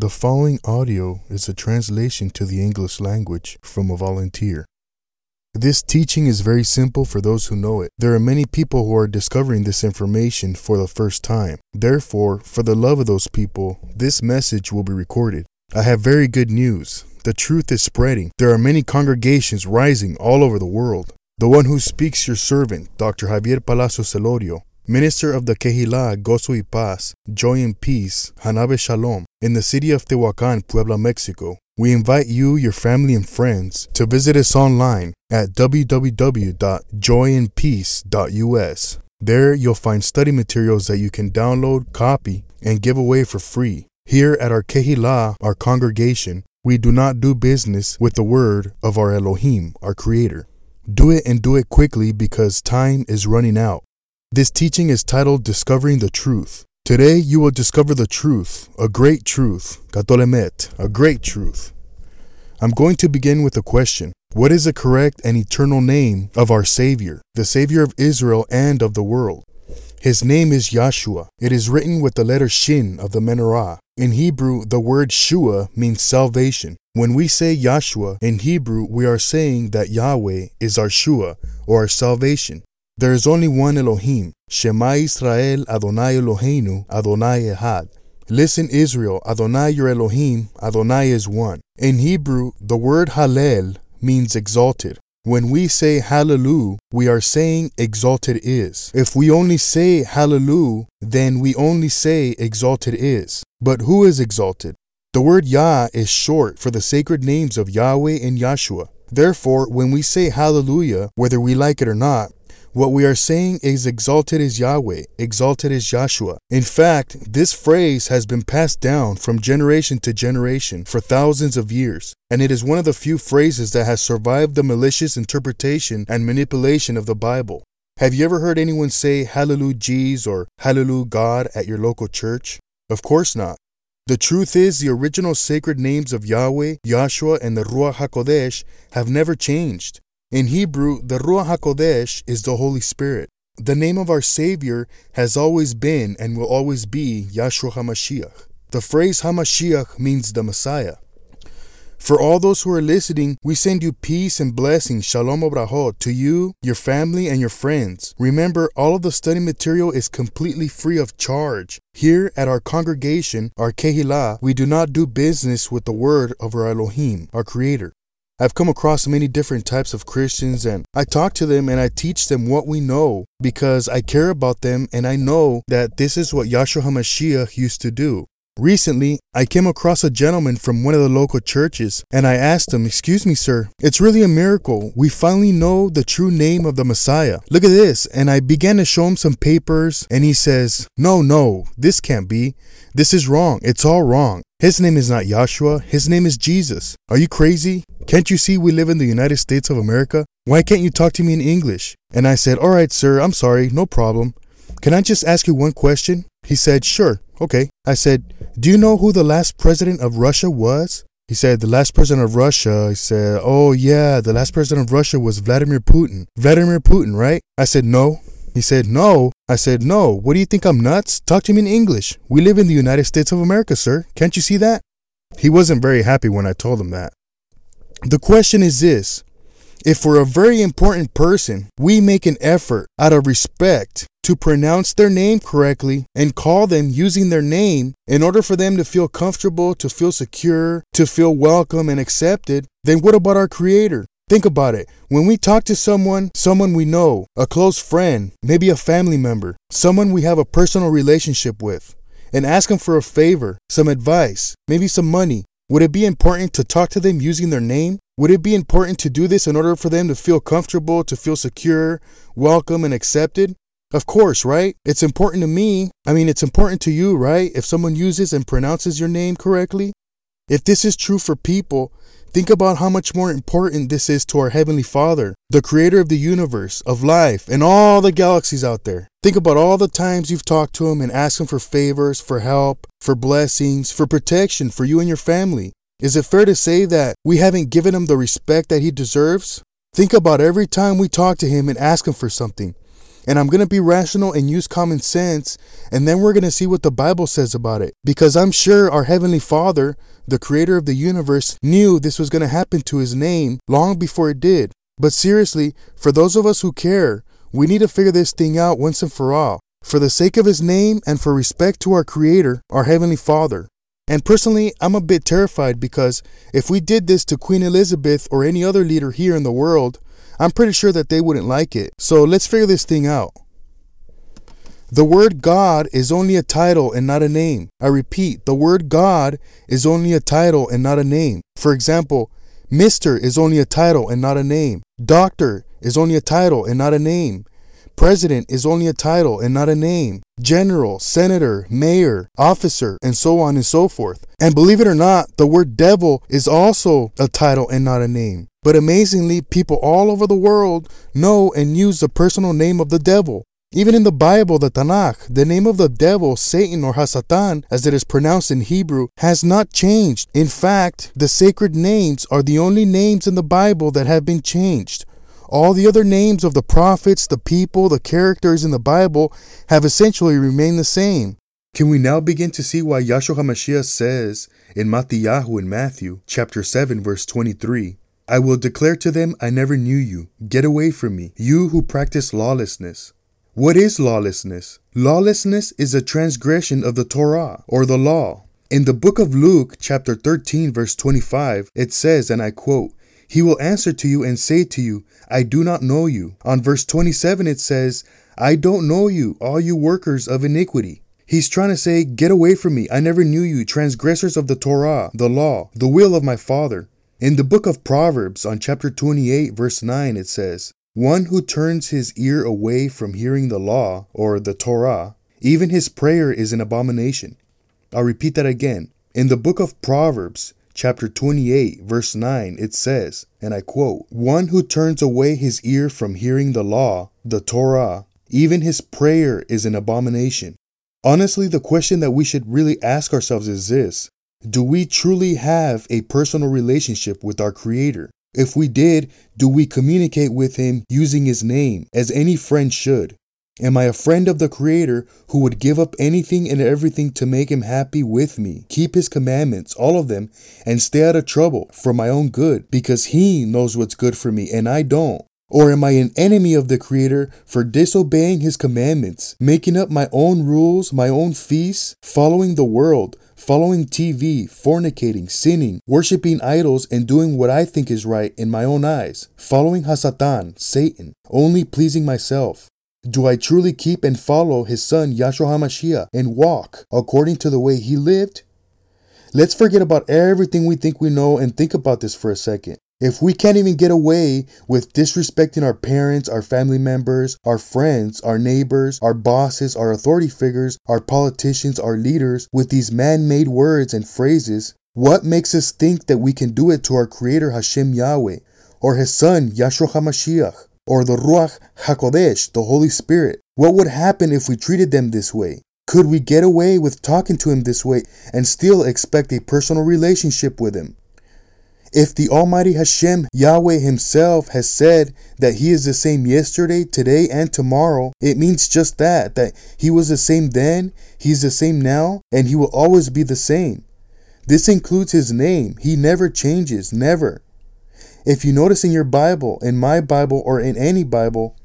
The following audio is a translation to the English language from a volunteer. This teaching is very simple for those who know it. There are many people who are discovering this information for the first time. Therefore, for the love of those people, this message will be recorded. I have very good news. The truth is spreading. There are many congregations rising all over the world. The one who speaks your servant, Dr. Javier Palacios Celorio, minister of the Kehillah Gozo y Paz, Joy and Peace, Hanabe Shalom, in the city of Tehuacan, Puebla, Mexico. We invite you, your family, and friends to visit us online at www.joyandpeace.us. There you'll find study materials that you can download, copy, and give away for free. Here at our Kehillah, our congregation, we do not do business with the word of our Elohim, our Creator. Do it and do it quickly because time is running out. This teaching is titled Discovering the Truth. Today you will discover the truth, a great truth, Katolemet, a great truth. I'm going to begin with a question. What is the correct and eternal name of our Savior, the Savior of Israel and of the world? His name is Yahshua. It is written with the letter Shin of the Menorah. In Hebrew, the word Shua means salvation. When we say Yahshua in Hebrew, we are saying that Yahweh is our Shua, or our salvation. There is only one Elohim, Shema Israel Adonai Eloheinu Adonai Ehad. Listen, Israel, Adonai your Elohim, Adonai is one. In Hebrew, the word Hallel means exalted. When we say Hallelujah, we are saying exalted is. If we only say Hallelujah, then we only say exalted is. But who is exalted? The word Yah is short for the sacred names of Yahweh and Yahshua. Therefore, when we say Hallelujah, whether we like it or not, what we are saying is exalted is Yahweh, exalted is Yahshua. In fact, this phrase has been passed down from generation to generation for thousands of years, and it is one of the few phrases that has survived the malicious interpretation and manipulation of the Bible. Have you ever heard anyone say Hallelujah Jesus or Hallelujah God at your local church? Of course not. The truth is, the original sacred names of Yahweh, Yahshua, and the Ruach HaKodesh have never changed. In Hebrew, the Ruach HaKodesh is the Holy Spirit. The name of our Savior has always been and will always be Yahshua HaMashiach. The phrase HaMashiach means the Messiah. For all those who are listening, we send you peace and blessings, shalom obrahot, to you, your family, and your friends. Remember, all of the study material is completely free of charge. Here at our congregation, our Kehillah, we do not do business with the word of our Elohim, our Creator. I've come across many different types of Christians and I talk to them and I teach them what we know because I care about them and I know that this is what Yahshua HaMashiach used to do. Recently, I came across a gentleman from one of the local churches and I asked him, Excuse me, sir, it's really a miracle. We finally know the true name of the Messiah. Look at this. And I began to show him some papers and he says, No, no, this can't be. This is wrong. It's all wrong. His name is not Yahshua. His name is Jesus. Are you crazy? Can't you see we live in the United States of America? Why can't you talk to me in English? And I said, All right, sir, I'm sorry, no problem. Can I just ask you one question? He said, Sure, okay. I said, Do you know who the last president of Russia was? He said, The last president of Russia. He said, Oh, yeah, the last president of Russia was Vladimir Putin. Vladimir Putin, right? I said, No. He said, No. I said, No. What do you think I'm nuts? Talk to me in English. We live in the United States of America, sir. Can't you see that? He wasn't very happy when I told him that. The question is this if for a very important person, we make an effort out of respect to pronounce their name correctly and call them using their name in order for them to feel comfortable, to feel secure, to feel welcome and accepted, then what about our Creator? Think about it. When we talk to someone, someone we know, a close friend, maybe a family member, someone we have a personal relationship with, and ask them for a favor, some advice, maybe some money, would it be important to talk to them using their name? Would it be important to do this in order for them to feel comfortable, to feel secure, welcome, and accepted? Of course, right? It's important to me. I mean, it's important to you, right? If someone uses and pronounces your name correctly. If this is true for people, think about how much more important this is to our Heavenly Father, the creator of the universe, of life, and all the galaxies out there. Think about all the times you've talked to Him and asked Him for favors, for help, for blessings, for protection for you and your family. Is it fair to say that we haven't given him the respect that he deserves? Think about every time we talk to him and ask him for something. And I'm going to be rational and use common sense, and then we're going to see what the Bible says about it. Because I'm sure our Heavenly Father, the creator of the universe, knew this was going to happen to his name long before it did. But seriously, for those of us who care, we need to figure this thing out once and for all, for the sake of his name and for respect to our creator, our Heavenly Father. And personally, I'm a bit terrified because if we did this to Queen Elizabeth or any other leader here in the world, I'm pretty sure that they wouldn't like it. So let's figure this thing out. The word God is only a title and not a name. I repeat, the word God is only a title and not a name. For example, Mr. is only a title and not a name. Doctor is only a title and not a name. President is only a title and not a name. General, senator, mayor, officer, and so on and so forth. And believe it or not, the word devil is also a title and not a name. But amazingly, people all over the world know and use the personal name of the devil. Even in the Bible, the Tanakh, the name of the devil, Satan or Hasatan, as it is pronounced in Hebrew, has not changed. In fact, the sacred names are the only names in the Bible that have been changed. All the other names of the prophets, the people, the characters in the Bible have essentially remained the same. Can we now begin to see why Yahshua HaMashiach says in Matthew in Matthew chapter 7 verse 23, I will declare to them, I never knew you. Get away from me, you who practice lawlessness. What is lawlessness? Lawlessness is a transgression of the Torah or the law. In the book of Luke, chapter 13, verse 25, it says, and I quote, he will answer to you and say to you, I do not know you. On verse 27, it says, I don't know you, all you workers of iniquity. He's trying to say, Get away from me. I never knew you, transgressors of the Torah, the law, the will of my Father. In the book of Proverbs, on chapter 28, verse 9, it says, One who turns his ear away from hearing the law, or the Torah, even his prayer is an abomination. I'll repeat that again. In the book of Proverbs, chapter 28, verse 9, it says, and I quote, One who turns away his ear from hearing the law, the Torah, even his prayer is an abomination. Honestly, the question that we should really ask ourselves is this Do we truly have a personal relationship with our Creator? If we did, do we communicate with Him using His name, as any friend should? Am I a friend of the Creator who would give up anything and everything to make Him happy with me, keep His commandments, all of them, and stay out of trouble for my own good because He knows what's good for me and I don't? Or am I an enemy of the Creator for disobeying His commandments, making up my own rules, my own feasts, following the world, following TV, fornicating, sinning, worshiping idols, and doing what I think is right in my own eyes, following Hasatan, Satan, only pleasing myself? Do I truly keep and follow his son Yahshua HaMashiach and walk according to the way he lived? Let's forget about everything we think we know and think about this for a second. If we can't even get away with disrespecting our parents, our family members, our friends, our neighbors, our bosses, our authority figures, our politicians, our leaders with these man made words and phrases, what makes us think that we can do it to our Creator Hashem Yahweh or His Son Yahshua HaMashiach? Or the Ruach HaKodesh, the Holy Spirit. What would happen if we treated them this way? Could we get away with talking to him this way and still expect a personal relationship with him? If the Almighty Hashem Yahweh Himself has said that He is the same yesterday, today, and tomorrow, it means just that, that He was the same then, He's the same now, and He will always be the same. This includes His name. He never changes, never. If you notice in your Bible, in my Bible, or in any Bible,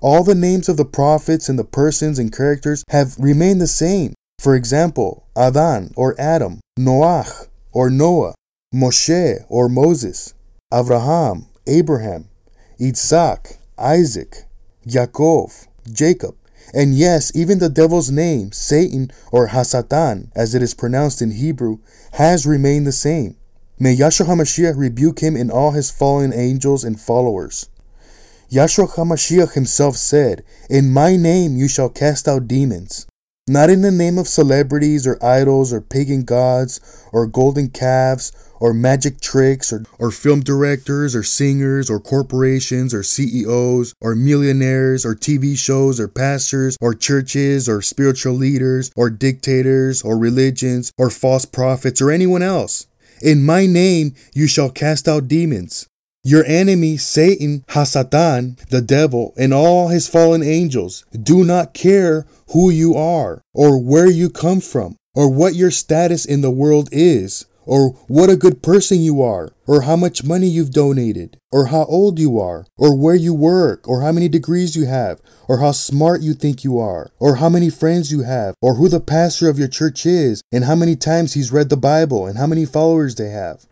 all the names of the prophets and the persons and characters have remained the same. For example, Adan or Adam, Noach or Noah, Moshe or Moses, Abraham, Abraham, Isaac, Isaac, Yaakov, Jacob, and yes, even the devil's name, Satan or Hasatan, as it is pronounced in Hebrew, has remained the same. May Yahshua HaMashiach rebuke him and all his fallen angels and followers. Yahshua HaMashiach himself said, In my name you shall cast out demons. Not in the name of celebrities or idols or pagan gods or golden calves or magic tricks or, or film directors or singers or corporations or CEOs or millionaires or TV shows or pastors or churches or spiritual leaders or dictators or religions or false prophets or anyone else. In my name you shall cast out demons. Your enemy, Satan, Hasatan, the devil, and all his fallen angels do not care who you are, or where you come from, or what your status in the world is, or what a good person you are, or how much money you've donated, or how old you are, or where you work, or how many degrees you have, or how smart you think you are, or how many friends you have, or who the pastor of your church is, and how many times he's read the Bible, and how many followers they have.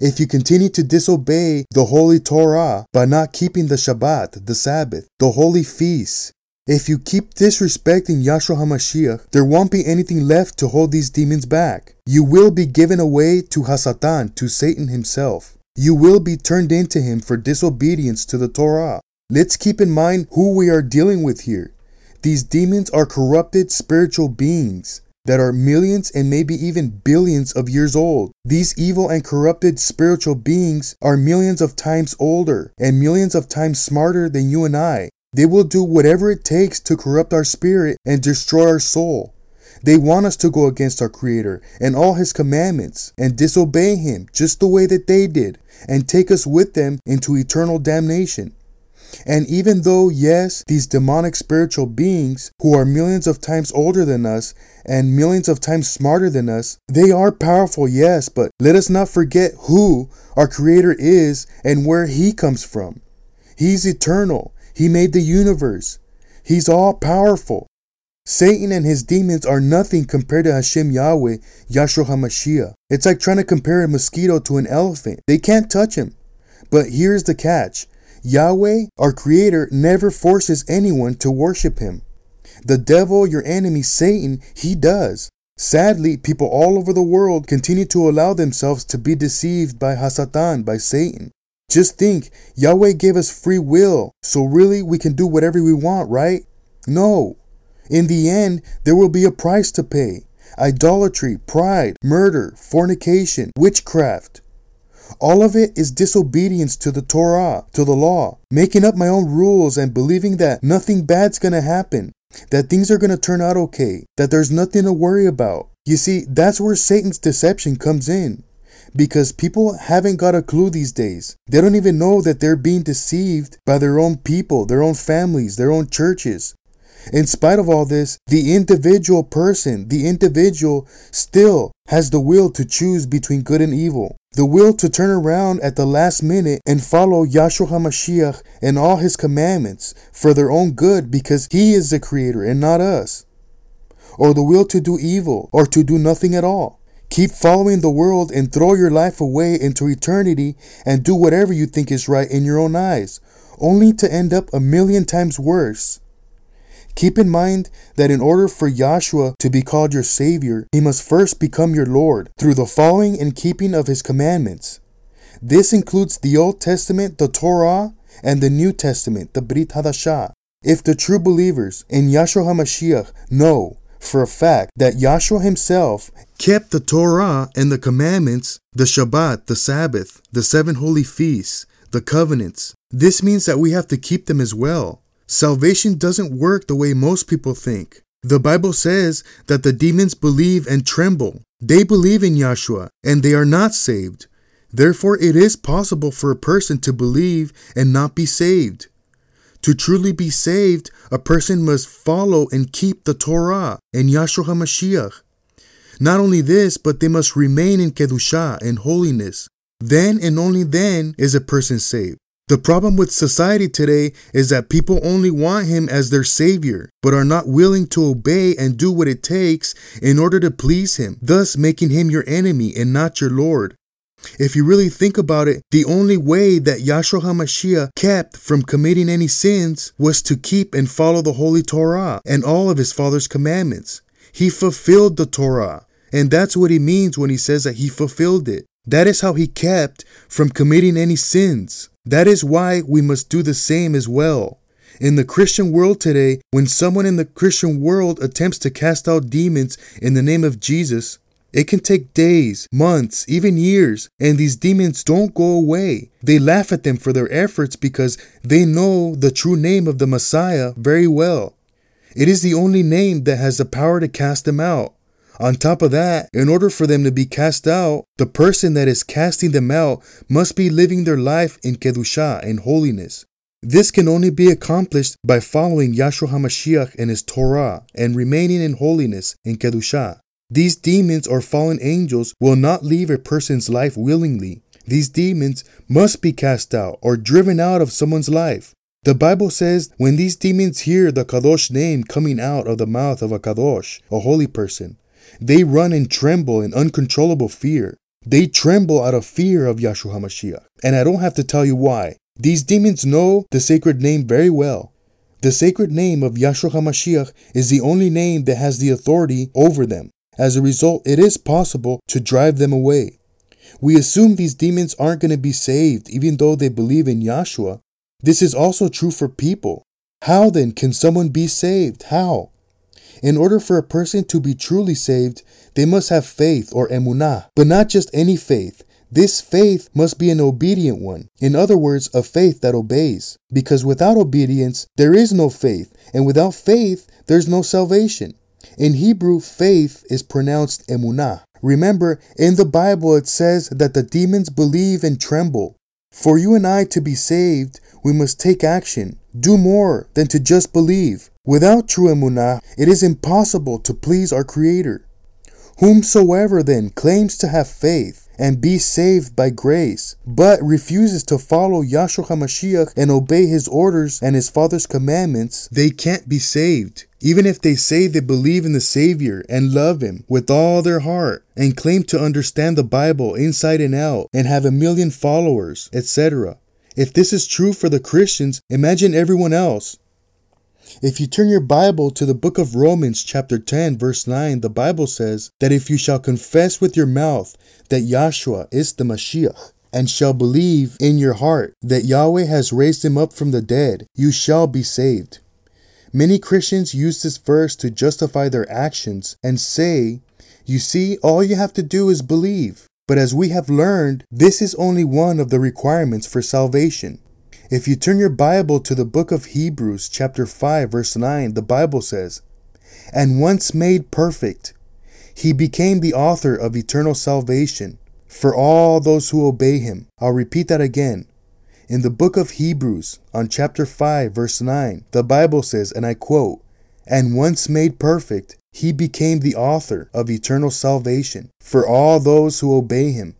If you continue to disobey the Holy Torah by not keeping the Shabbat, the Sabbath, the holy feasts, if you keep disrespecting Yahshua HaMashiach, there won't be anything left to hold these demons back. You will be given away to Hasatan, to Satan himself. You will be turned into him for disobedience to the Torah. Let's keep in mind who we are dealing with here. These demons are corrupted spiritual beings that are millions and maybe even billions of years old. These evil and corrupted spiritual beings are millions of times older and millions of times smarter than you and I. They will do whatever it takes to corrupt our spirit and destroy our soul. They want us to go against our Creator and all His commandments and disobey Him just the way that they did and take us with them into eternal damnation. And even though, yes, these demonic spiritual beings, who are millions of times older than us and millions of times smarter than us, they are powerful, yes, but let us not forget who our Creator is and where He comes from. He's eternal. He made the universe. He's all powerful. Satan and his demons are nothing compared to Hashem Yahweh, Yahshua HaMashiach. It's like trying to compare a mosquito to an elephant. They can't touch him. But here's the catch Yahweh, our Creator, never forces anyone to worship him. The devil, your enemy, Satan, he does. Sadly, people all over the world continue to allow themselves to be deceived by Hasatan, by Satan. Just think, Yahweh gave us free will, so really we can do whatever we want, right? No. In the end, there will be a price to pay idolatry, pride, murder, fornication, witchcraft. All of it is disobedience to the Torah, to the law, making up my own rules and believing that nothing bad's gonna happen, that things are gonna turn out okay, that there's nothing to worry about. You see, that's where Satan's deception comes in because people haven't got a clue these days. They don't even know that they're being deceived by their own people, their own families, their own churches. In spite of all this, the individual person, the individual still has the will to choose between good and evil. The will to turn around at the last minute and follow Yahshua HaMashiach and all his commandments for their own good because he is the creator and not us. Or the will to do evil or to do nothing at all. Keep following the world and throw your life away into eternity and do whatever you think is right in your own eyes, only to end up a million times worse. Keep in mind that in order for Yahshua to be called your Savior, he must first become your Lord through the following and keeping of his commandments. This includes the Old Testament, the Torah, and the New Testament, the Brit Hadashah. If the true believers in Yahshua HaMashiach know for a fact that Yahshua himself kept the Torah and the commandments, the Shabbat, the Sabbath, the seven holy feasts, the covenants. This means that we have to keep them as well. Salvation doesn't work the way most people think. The Bible says that the demons believe and tremble. They believe in Yahshua and they are not saved. Therefore, it is possible for a person to believe and not be saved. To truly be saved, a person must follow and keep the Torah and Yahshua HaMashiach. Not only this, but they must remain in Kedushah and holiness. Then and only then is a person saved. The problem with society today is that people only want him as their savior, but are not willing to obey and do what it takes in order to please him, thus making him your enemy and not your Lord. If you really think about it, the only way that Yahshua HaMashiach kept from committing any sins was to keep and follow the Holy Torah and all of his Father's commandments. He fulfilled the Torah, and that's what he means when he says that he fulfilled it. That is how he kept from committing any sins. That is why we must do the same as well. In the Christian world today, when someone in the Christian world attempts to cast out demons in the name of Jesus, it can take days, months, even years, and these demons don't go away. They laugh at them for their efforts because they know the true name of the Messiah very well. It is the only name that has the power to cast them out. On top of that, in order for them to be cast out, the person that is casting them out must be living their life in Kedusha, in holiness. This can only be accomplished by following Yahshua HaMashiach and his Torah and remaining in holiness in Kedusha. These demons or fallen angels will not leave a person's life willingly. These demons must be cast out or driven out of someone's life. The Bible says when these demons hear the Kadosh name coming out of the mouth of a Kadosh, a holy person, they run and tremble in uncontrollable fear. They tremble out of fear of Yahshua HaMashiach. And I don't have to tell you why. These demons know the sacred name very well. The sacred name of Yahshua HaMashiach is the only name that has the authority over them. As a result, it is possible to drive them away. We assume these demons aren't going to be saved even though they believe in Yahshua. This is also true for people. How then can someone be saved? How? In order for a person to be truly saved, they must have faith or emunah, but not just any faith. This faith must be an obedient one. In other words, a faith that obeys. Because without obedience, there is no faith, and without faith, there's no salvation. In Hebrew, faith is pronounced emunah. Remember, in the Bible it says that the demons believe and tremble. For you and I to be saved, we must take action, do more than to just believe. Without true emunah, it is impossible to please our Creator. Whomsoever then claims to have faith and be saved by grace, but refuses to follow Yahshua HaMashiach and obey his orders and his Father's commandments, they can't be saved. Even if they say they believe in the Savior and love Him with all their heart and claim to understand the Bible inside and out and have a million followers, etc. If this is true for the Christians, imagine everyone else. If you turn your Bible to the book of Romans, chapter 10, verse 9, the Bible says that if you shall confess with your mouth that Yahshua is the Mashiach, and shall believe in your heart that Yahweh has raised him up from the dead, you shall be saved. Many Christians use this verse to justify their actions and say, You see, all you have to do is believe. But as we have learned, this is only one of the requirements for salvation. If you turn your Bible to the book of Hebrews, chapter 5, verse 9, the Bible says, And once made perfect, he became the author of eternal salvation for all those who obey him. I'll repeat that again. In the book of Hebrews, on chapter 5, verse 9, the Bible says, and I quote, And once made perfect, he became the author of eternal salvation for all those who obey him.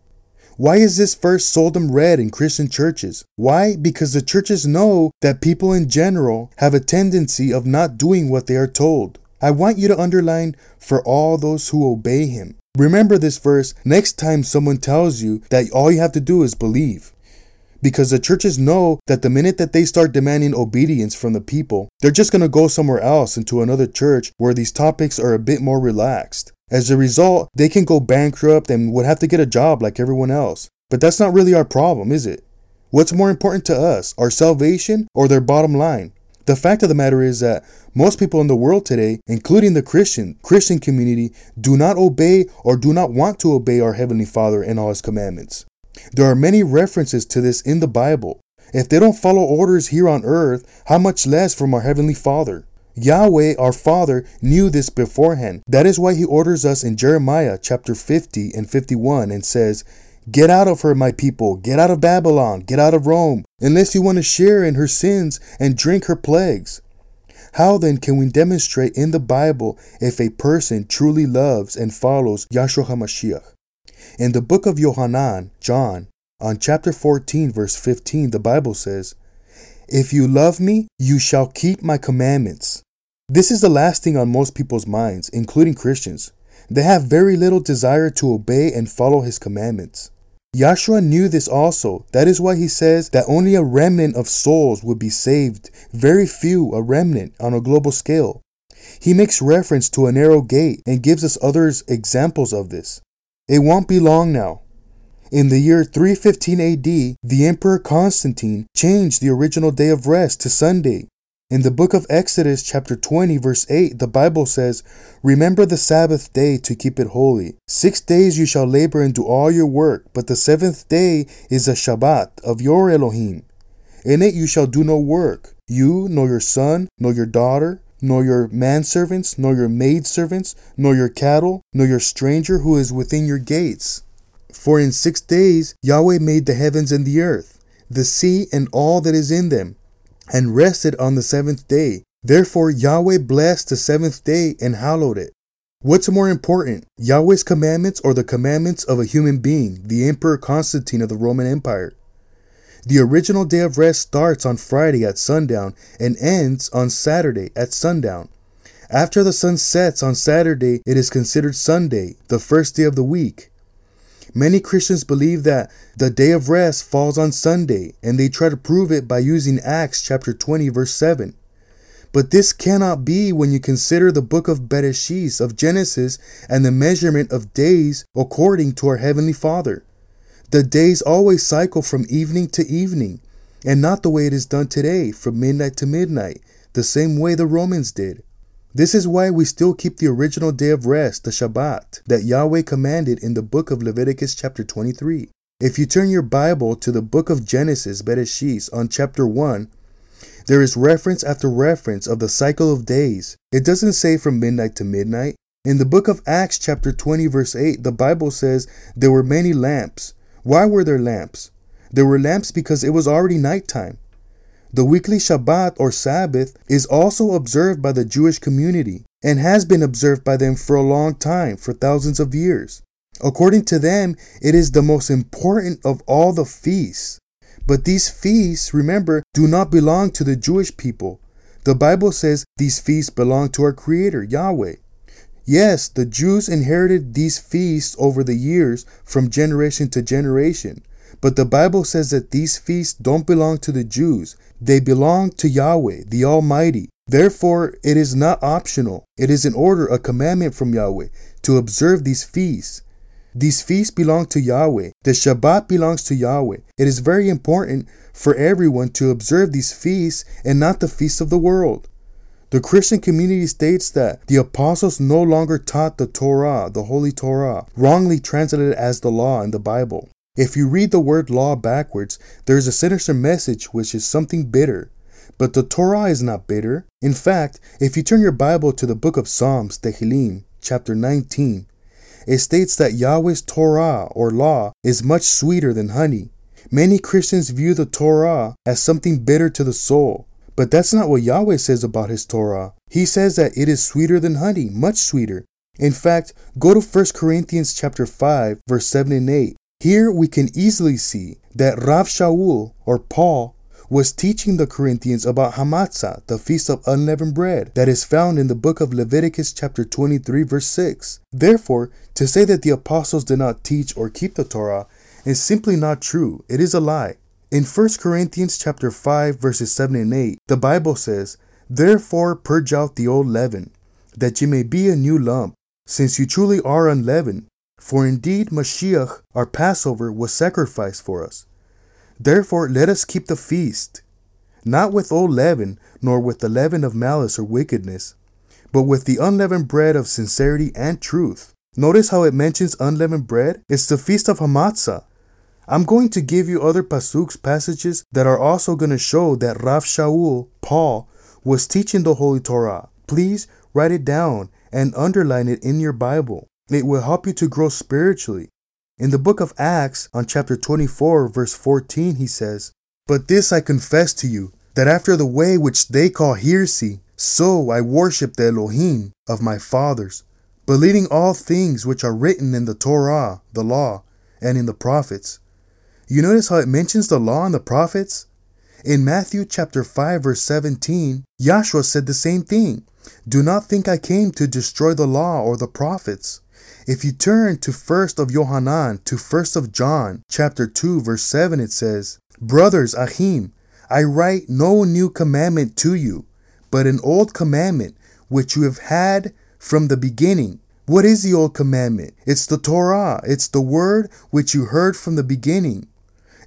Why is this verse seldom read in Christian churches? Why? Because the churches know that people in general have a tendency of not doing what they are told. I want you to underline for all those who obey him. Remember this verse next time someone tells you that all you have to do is believe. Because the churches know that the minute that they start demanding obedience from the people, they're just going to go somewhere else into another church where these topics are a bit more relaxed. As a result, they can go bankrupt and would have to get a job like everyone else. But that's not really our problem, is it? What's more important to us, our salvation or their bottom line? The fact of the matter is that most people in the world today, including the Christian Christian community, do not obey or do not want to obey our heavenly Father and all his commandments. There are many references to this in the Bible. If they don't follow orders here on earth, how much less from our heavenly Father? Yahweh, our Father, knew this beforehand. That is why he orders us in Jeremiah chapter 50 and 51 and says, Get out of her, my people. Get out of Babylon. Get out of Rome, unless you want to share in her sins and drink her plagues. How then can we demonstrate in the Bible if a person truly loves and follows Yahshua HaMashiach? In the book of Yohanan, John, on chapter 14, verse 15, the Bible says, If you love me, you shall keep my commandments. This is the last thing on most people's minds, including Christians. They have very little desire to obey and follow his commandments. Yahshua knew this also. That is why he says that only a remnant of souls would be saved, very few, a remnant, on a global scale. He makes reference to a narrow gate and gives us others examples of this. It won't be long now. In the year 315 AD, the Emperor Constantine changed the original day of rest to Sunday in the book of Exodus, chapter 20, verse 8, the Bible says, Remember the Sabbath day to keep it holy. Six days you shall labor and do all your work, but the seventh day is a Shabbat of your Elohim. In it you shall do no work, you, nor your son, nor your daughter, nor your manservants, nor your maidservants, nor your cattle, nor your stranger who is within your gates. For in six days Yahweh made the heavens and the earth, the sea and all that is in them, and rested on the seventh day. Therefore Yahweh blessed the seventh day and hallowed it. What's more important, Yahweh's commandments or the commandments of a human being, the Emperor Constantine of the Roman Empire? The original day of rest starts on Friday at sundown and ends on Saturday at sundown. After the sun sets on Saturday, it is considered Sunday, the first day of the week. Many Christians believe that the day of rest falls on Sunday, and they try to prove it by using Acts chapter 20 verse 7. But this cannot be when you consider the book of Bereshit of Genesis and the measurement of days according to our heavenly Father. The days always cycle from evening to evening, and not the way it is done today, from midnight to midnight, the same way the Romans did. This is why we still keep the original day of rest, the Shabbat, that Yahweh commanded in the book of Leviticus chapter 23. If you turn your Bible to the book of Genesis, Bereshit, on chapter 1, there is reference after reference of the cycle of days. It doesn't say from midnight to midnight. In the book of Acts, chapter 20, verse 8, the Bible says there were many lamps. Why were there lamps? There were lamps because it was already nighttime. The weekly Shabbat or Sabbath is also observed by the Jewish community and has been observed by them for a long time, for thousands of years. According to them, it is the most important of all the feasts. But these feasts, remember, do not belong to the Jewish people. The Bible says these feasts belong to our Creator, Yahweh. Yes, the Jews inherited these feasts over the years from generation to generation. But the Bible says that these feasts don't belong to the Jews. They belong to Yahweh, the Almighty. Therefore, it is not optional. It is an order, a commandment from Yahweh to observe these feasts. These feasts belong to Yahweh. The Shabbat belongs to Yahweh. It is very important for everyone to observe these feasts and not the feasts of the world. The Christian community states that the apostles no longer taught the Torah, the Holy Torah, wrongly translated as the law in the Bible. If you read the word law backwards, there is a sinister message which is something bitter. But the Torah is not bitter. In fact, if you turn your Bible to the book of Psalms, Tehillim, chapter 19, it states that Yahweh's Torah or law is much sweeter than honey. Many Christians view the Torah as something bitter to the soul, but that's not what Yahweh says about his Torah. He says that it is sweeter than honey, much sweeter. In fact, go to 1 Corinthians chapter 5, verse 7 and 8. Here we can easily see that Rav Shaul or Paul was teaching the Corinthians about Hamatzah, the feast of unleavened bread, that is found in the book of Leviticus chapter 23 verse 6. Therefore, to say that the apostles did not teach or keep the Torah is simply not true. It is a lie. In 1 Corinthians chapter 5 verses 7 and 8, the Bible says, Therefore purge out the old leaven, that ye may be a new lump, since you truly are unleavened. For indeed Mashiach, our Passover, was sacrificed for us. Therefore let us keep the feast, not with old leaven, nor with the leaven of malice or wickedness, but with the unleavened bread of sincerity and truth. Notice how it mentions unleavened bread? It's the feast of Hamatzah. I'm going to give you other pasuks passages that are also going to show that Rav Shaul, Paul, was teaching the Holy Torah. Please write it down and underline it in your Bible. It will help you to grow spiritually. In the book of Acts, on chapter 24, verse 14, he says, But this I confess to you, that after the way which they call heresy, so I worship the Elohim of my fathers, believing all things which are written in the Torah, the law, and in the prophets you notice how it mentions the law and the prophets? In Matthew chapter 5 verse 17, Yahshua said the same thing. Do not think I came to destroy the law or the prophets. If you turn to 1st of Yohanan to 1st of John chapter 2 verse 7 it says, Brothers Achim, I write no new commandment to you, but an old commandment which you have had from the beginning. What is the old commandment? It's the Torah. It's the word which you heard from the beginning.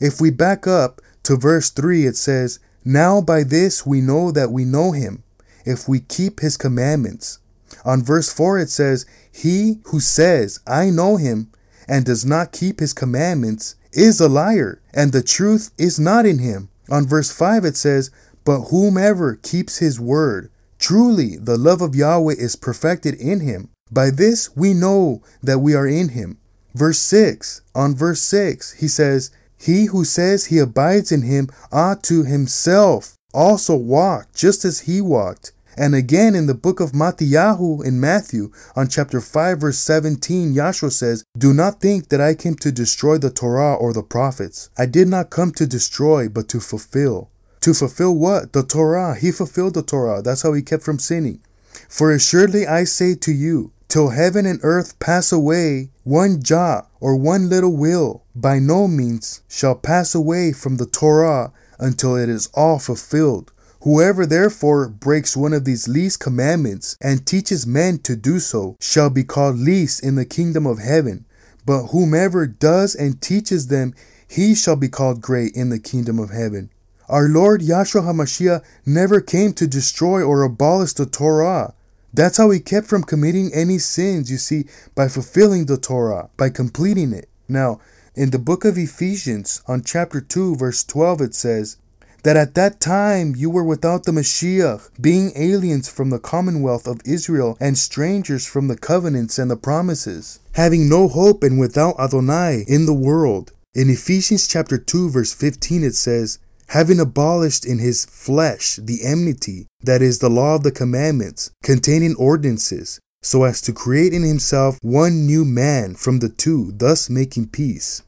If we back up to verse 3, it says, Now by this we know that we know him, if we keep his commandments. On verse 4, it says, He who says, I know him, and does not keep his commandments, is a liar, and the truth is not in him. On verse 5, it says, But whomever keeps his word, Truly, the love of Yahweh is perfected in him. By this we know that we are in him. Verse 6, on verse 6, he says, He who says he abides in him ought to himself also walk just as he walked. And again in the book of Mattiyahu in Matthew, on chapter 5, verse 17, Yahshua says, Do not think that I came to destroy the Torah or the prophets. I did not come to destroy, but to fulfill. To fulfill what? The Torah. He fulfilled the Torah. That's how he kept from sinning. For assuredly I say to you, till heaven and earth pass away, one jot or one tittle will by no means shall pass away from the Torah until it is all fulfilled. Whoever therefore breaks one of these least commandments and teaches men to do so shall be called least in the kingdom of heaven. But whomever does and teaches them, he shall be called great in the kingdom of heaven. Our Lord Yahshua HaMashiach never came to destroy or abolish the Torah. That's how he kept from committing any sins, you see, by fulfilling the Torah, by completing it. Now, in the book of Ephesians, on chapter 2, verse 12, it says, that at that time you were without the Mashiach, being aliens from the commonwealth of Israel and strangers from the covenants and the promises, having no hope and without Adonai in the world. In Ephesians chapter 2 verse 15 it says, having abolished in his flesh the enmity, that is, the law of the commandments, containing ordinances, so as to create in himself one new man from the two, thus making peace.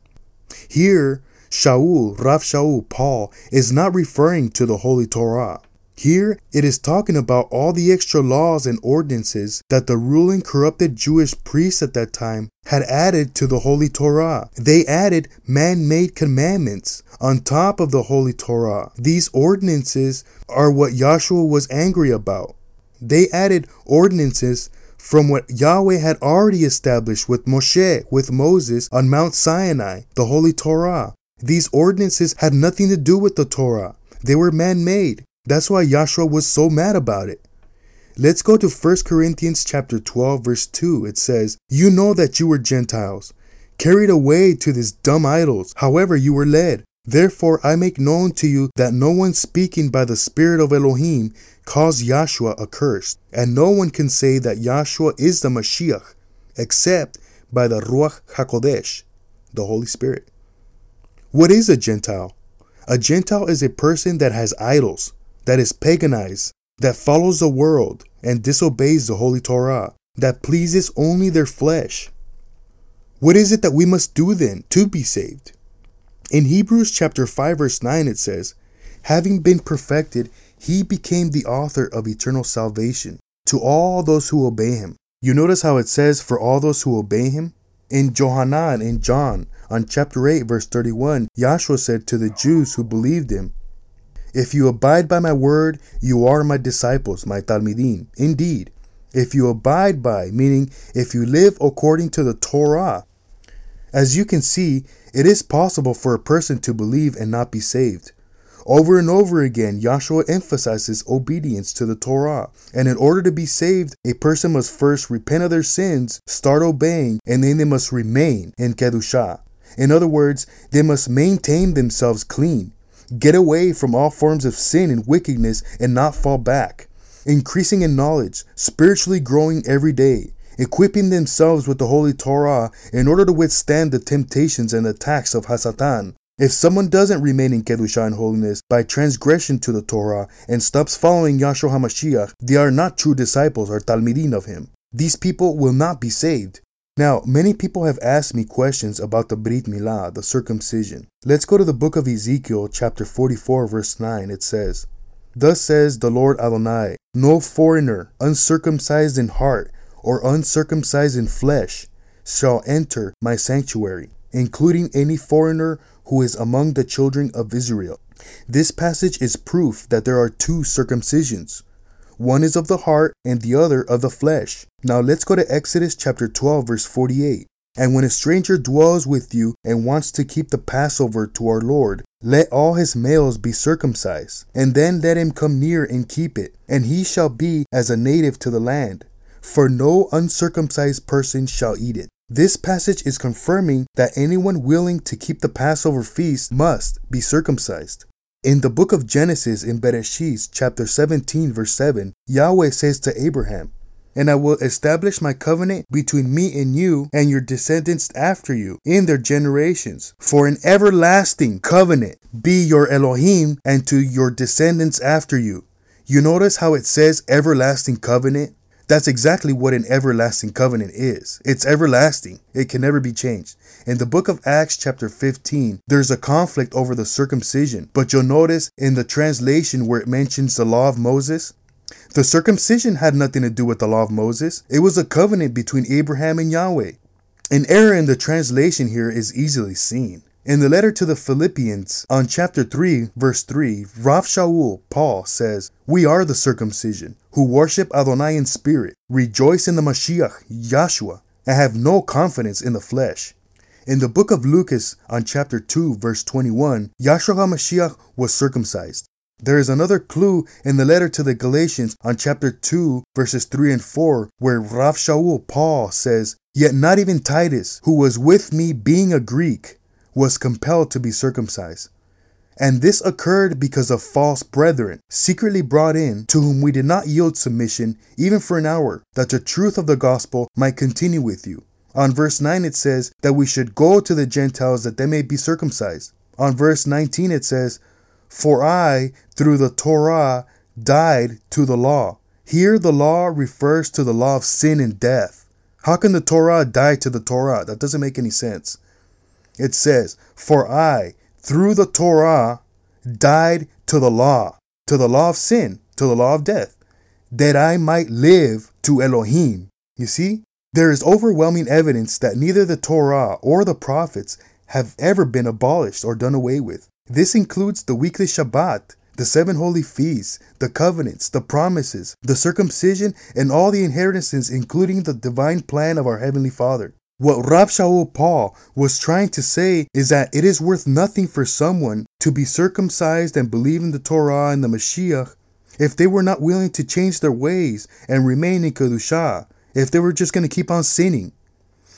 Here, Shaul, Rav Shaul, Paul, is not referring to the Holy Torah. Here, it is talking about all the extra laws and ordinances that the ruling corrupted Jewish priests at that time had added to the Holy Torah. They added man made commandments on top of the Holy Torah. These ordinances are what Yahshua was angry about. They added ordinances from what Yahweh had already established with Moshe, with Moses on Mount Sinai, the Holy Torah. These ordinances had nothing to do with the Torah. They were man made. That's why Yahshua was so mad about it. Let's go to 1 Corinthians chapter 12 verse 2. It says, "You know that you were Gentiles, carried away to these dumb idols, however you were led. Therefore I make known to you that no one speaking by the Spirit of Elohim calls Yahshua accursed, and no one can say that Yahshua is the Mashiach, except by the Ruach HaKodesh, the Holy Spirit. What is a Gentile? A Gentile is a person that has idols, that is paganized, that follows the world and disobeys the Holy Torah, that pleases only their flesh. What is it that we must do then to be saved? In Hebrews chapter 5 verse 9 it says, having been perfected, he became the author of eternal salvation to all those who obey him. You notice how it says for all those who obey him? In Johanan in John on chapter 8 verse 31, Yahshua said to the Jews who believed him, if you abide by my word, you are my disciples, my talmidim. Indeed, if you abide by, meaning if you live according to the Torah. As you can see, it is possible for a person to believe and not be saved. Over and over again, Yahshua emphasizes obedience to the Torah. And in order to be saved, a person must first repent of their sins, start obeying, and then they must remain in Kedushah. In other words, they must maintain themselves clean. Get away from all forms of sin and wickedness and not fall back. Increasing in knowledge, spiritually growing every day, equipping themselves with the Holy Torah in order to withstand the temptations and attacks of Hasatan. If someone doesn't remain in Kedusha and holiness by transgression to the Torah and stops following Yahshua HaMashiach, they are not true disciples or talmidim of him. These people will not be saved. Now, many people have asked me questions about the Brit Milah, the circumcision. Let's go to the book of Ezekiel, chapter 44, verse 9. It says, Thus says the Lord Adonai, No foreigner, uncircumcised in heart or uncircumcised in flesh, shall enter my sanctuary, including any foreigner who is among the children of Israel. This passage is proof that there are two circumcisions one is of the heart and the other of the flesh. Now let's go to Exodus chapter 12, verse 48. And when a stranger dwells with you and wants to keep the Passover to our Lord, let all his males be circumcised, and then let him come near and keep it, and he shall be as a native to the land. For no uncircumcised person shall eat it. This passage is confirming that anyone willing to keep the Passover feast must be circumcised. In the book of Genesis in Bereshit, chapter 17, verse 7, Yahweh says to Abraham, and I will establish my covenant between me and you and your descendants after you in their generations for an everlasting covenant be your Elohim and to your descendants after you. You notice how it says everlasting covenant? That's exactly what an everlasting covenant is. It's everlasting. It can never be changed. In the book of Acts, chapter 15, there's a conflict over the circumcision, but you'll notice in the translation where it mentions the law of Moses, the circumcision had nothing to do with the law of Moses. It was a covenant between Abraham and Yahweh. An error in the translation here is easily seen. In the letter to the Philippians, on chapter 3, verse 3, Rav Shaul, Paul, says, We are the circumcision, who worship Adonai in spirit, rejoice in the Mashiach, Yahshua, and have no confidence in the flesh. In the book of Lucas, on chapter 2, verse 21, Yahshua HaMashiach was circumcised. There is another clue in the letter to the Galatians on chapter 2, verses 3 and 4, where Rav Shaul, Paul, says, Yet not even Titus, who was with me being a Greek, was compelled to be circumcised. And this occurred because of false brethren, secretly brought in, to whom we did not yield submission even for an hour, that the truth of the gospel might continue with you. On verse 9 it says that we should go to the Gentiles that they may be circumcised. On verse 19 it says, For I, through the Torah, died to the law. Here the law refers to the law of sin and death. How can the Torah die to the Torah? That doesn't make any sense. It says, For I, through the Torah, died to the law, to the law of sin, to the law of death, that I might live to Elohim. You see, there is overwhelming evidence that neither the Torah or the prophets have ever been abolished or done away with. This includes the weekly Shabbat, the seven holy feasts, the covenants, the promises, the circumcision, and all the inheritances, including the divine plan of our Heavenly Father. What Rav Shaul Paul was trying to say is that it is worth nothing for someone to be circumcised and believe in the Torah and the Mashiach if they were not willing to change their ways and remain in Kedushah, if they were just going to keep on sinning.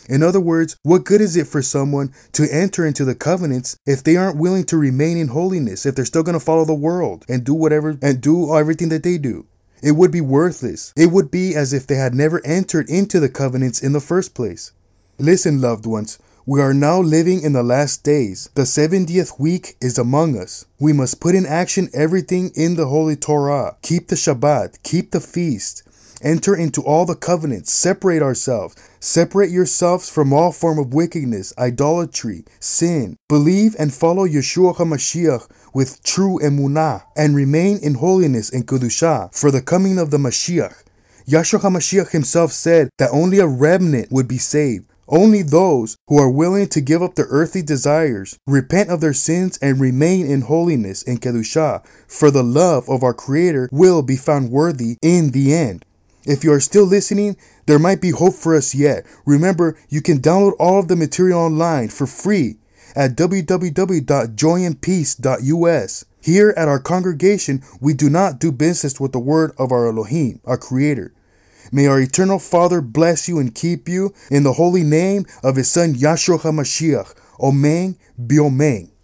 In other words, what good is it for someone to enter into the covenants if they aren't willing to remain in holiness, if they're still going to follow the world and do whatever and do everything that they do? It would be worthless. It would be as if they had never entered into the covenants in the first place. Listen, loved ones, we are now living in the last days. The 70th week is among us. We must put in action everything in the Holy Torah. Keep the Shabbat, keep the feast, enter into all the covenants, separate ourselves. Separate yourselves from all form of wickedness, idolatry, sin. Believe and follow Yahshua HaMashiach with true emunah, and remain in holiness and kedushah for the coming of the Mashiach. Yahshua HaMashiach himself said that only a remnant would be saved. Only those who are willing to give up their earthly desires, repent of their sins, and remain in holiness in Kedushah for the love of our Creator will be found worthy in the end. If you are still listening, there might be hope for us yet. Remember, you can download all of the material online for free at www.joyandpeace.us. Here at our congregation, we do not do business with the word of our Elohim, our Creator. May our eternal Father bless you and keep you in the holy name of his Son Yahshua HaMashiach. Amen, Biomeng.